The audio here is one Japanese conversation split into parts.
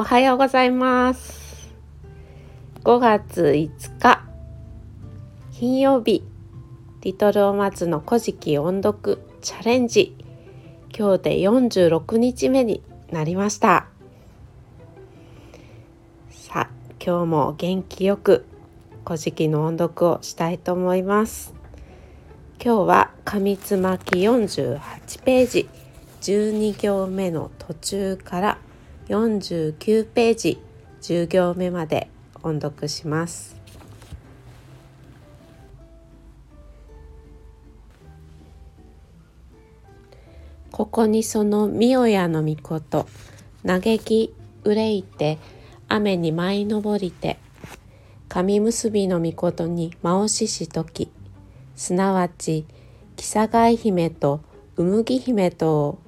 おはようございます。5月5日金曜日リトルお松の古事記音読チャレンジ今日で46日目になりました。さあ今日も元気よく古事記の音読をしたいと思います。今日は紙つまき48ページ12行目の途中から49ページ10行目まで音読します。ここにその御親の御事嘆き憂いて雨に舞い登りて神結びの御事に真押ししときすなわち木佐貝姫とうむぎ姫とを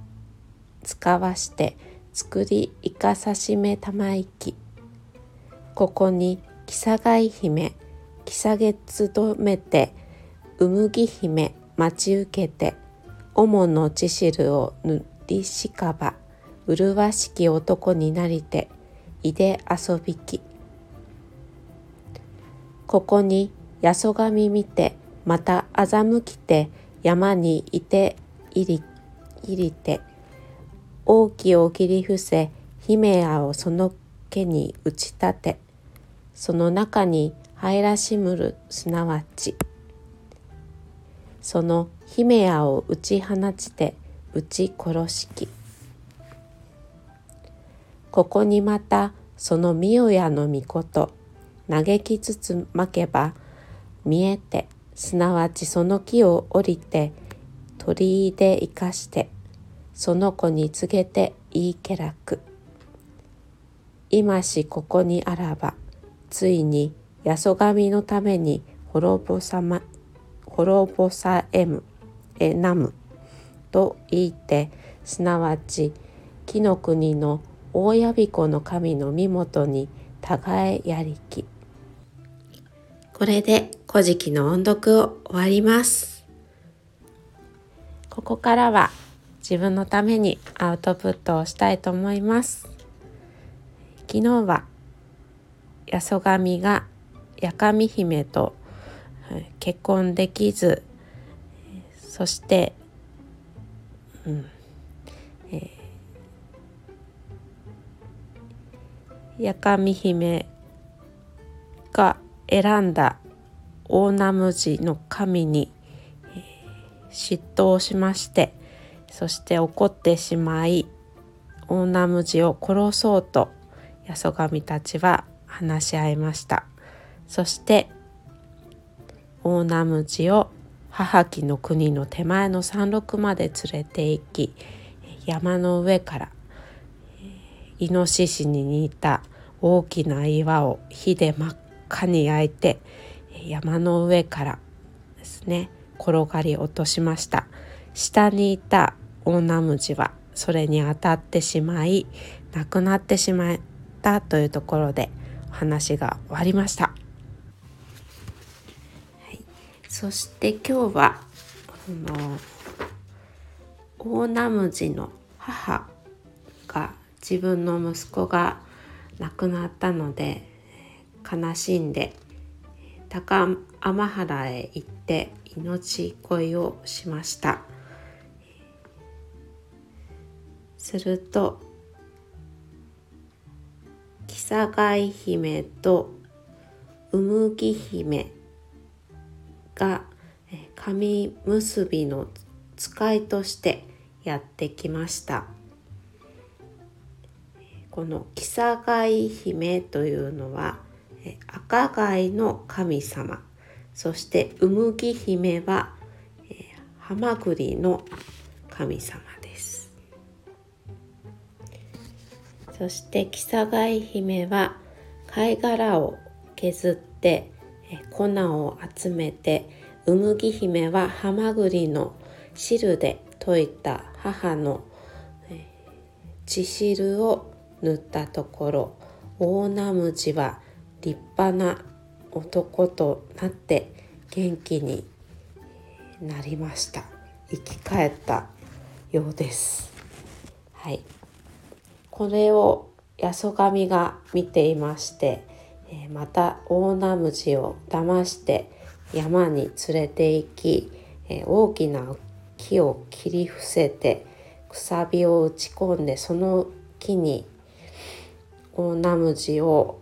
使わして作りいかさしめたまいき。ここに木佐貝姫木佐月止めてうむぎ姫待ち受けて主の血汁を塗りしかば麗しき男になりていで遊びき。ここにやそがみ見てまた欺きて山にいていりいりて。大きを切り伏せ姫やをその毛に打ち立てその中に入らしむるすなわちその姫やを打ち放ちて打ち殺しき。ここにまたその御親の御事嘆きつつまけば見えてすなわちその木を降りて鳥居で生かしてその子に告げていいけらく。今しここにあらばついにやそがみのために滅ぼさま滅ぼさえむえなむと言いてすなわち木の国の大やびこの神の身元に互えやりき。これで古事記の音読を終わります。ここからは自分のためにアウトプットをしたいと思います。昨日は八十神が八神姫と結婚できずそして、うんえー、八神姫が選んだ大ナムジの神に、嫉妬をしましてそして怒ってしまい大ナムジを殺そうと八十神たちは話し合いました。そして大ナムジを母木の国の手前の山麓まで連れて行き山の上からイノシシに似た大きな岩を火で真っ赤に焼いて山の上からですね転がり落としました。下にいたオオナムジはそれに当たってしまい亡くなってしまったというところでお話が終わりました。そして今日はあの大ナムジの母が自分の息子が亡くなったので悲しんで高天原へ行って命乞いをしました。すると木佐貝姫とうむぎ姫が紙結びの使いとしてやってきました。この木佐貝姫というのは赤貝の神様。そしてうむぎ姫はハマグリの神様。そして木佐貝姫は貝殻を削って粉を集めてうむぎ姫はハマグリの汁で溶いた母の血汁を塗ったところ大ナムジは立派な男となって元気になりました。生き返ったようです。はい。これを八十神が見ていまして、えまた大ナムジを騙して山に連れて行き、え大きな木を切り伏せてくさびを打ち込んでその木に大ナムジを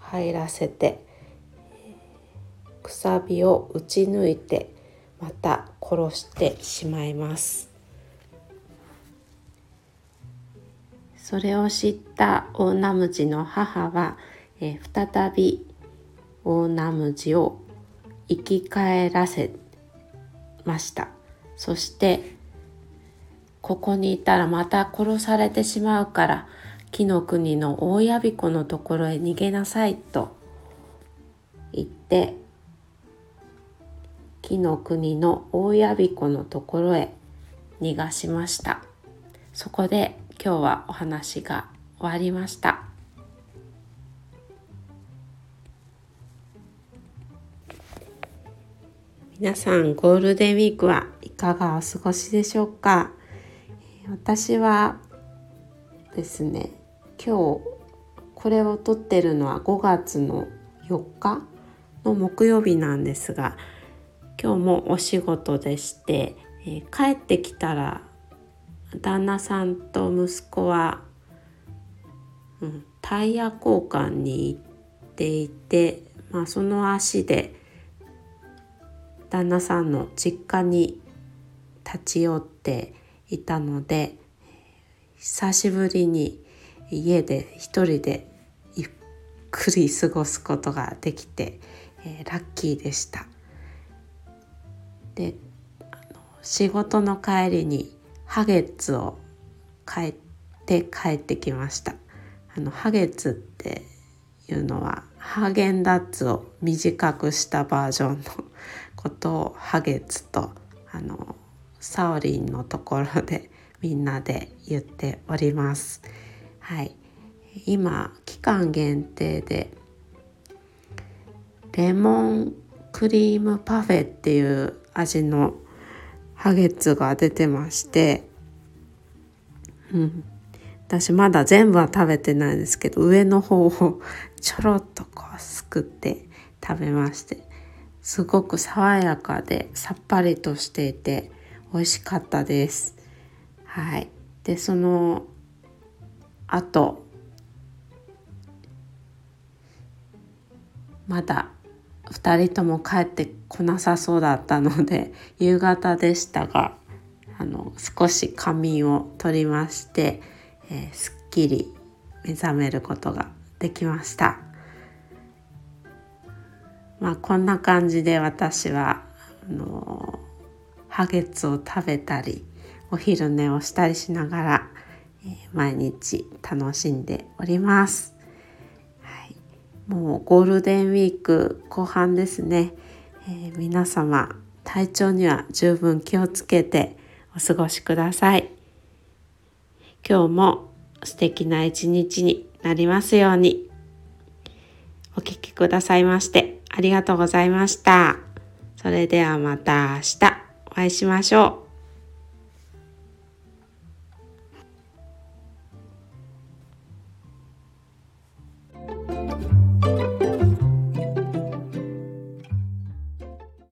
入らせてくさびを打ち抜いてまた殺してしまいます。それを知った大ナムジの母は、えー、再び大ナムジを生き返らせました。そしてここにいたらまた殺されてしまうから木の国の大やび子のところへ逃げなさいと言って木の国の大やび子のところへ逃がしました。そこで今日はお話が終わりました。皆さんゴールデンウィークはいかがお過ごしでしょうか？私はですね今日これを撮ってるのは5月の4日の木曜日なんですが今日もお仕事でして、え、帰ってきたら旦那さんと息子は、うん、タイヤ交換に行っていて、まあ、その足で旦那さんの実家に立ち寄っていたので久しぶりに家で一人でゆっくり過ごすことができて、えー、ラッキーでした。で仕事の帰りにハゲッツを買って帰ってきました。あのハゲッツっていうのはハーゲンダッツを短くしたバージョンのことをハゲッツとあのサオリンのところでみんなで言っております。はい、今期間限定でレモンクリームパフェっていう味のハゲツが出てまして、うん、私まだ全部は食べてないですけど上の方を ちょろっとこうすくって食べましてすごく爽やかでさっぱりとしていて美味しかったです。はい、でその後まだ2人とも帰ってこなさそうだったので夕方でしたが あの少し仮眠をとりまして、えー、すっきり目覚めることができました。まあこんな感じで私はあのハゲツを食べたりお昼寝をしたりしながら、えー、毎日楽しんでおります、もうゴールデンウィーク後半ですね、えー、皆様体調には十分気をつけてお過ごしください今日も素敵な一日になりますようにお聴きくださいましてありがとうございました。それではまた明日。お会いしましょう。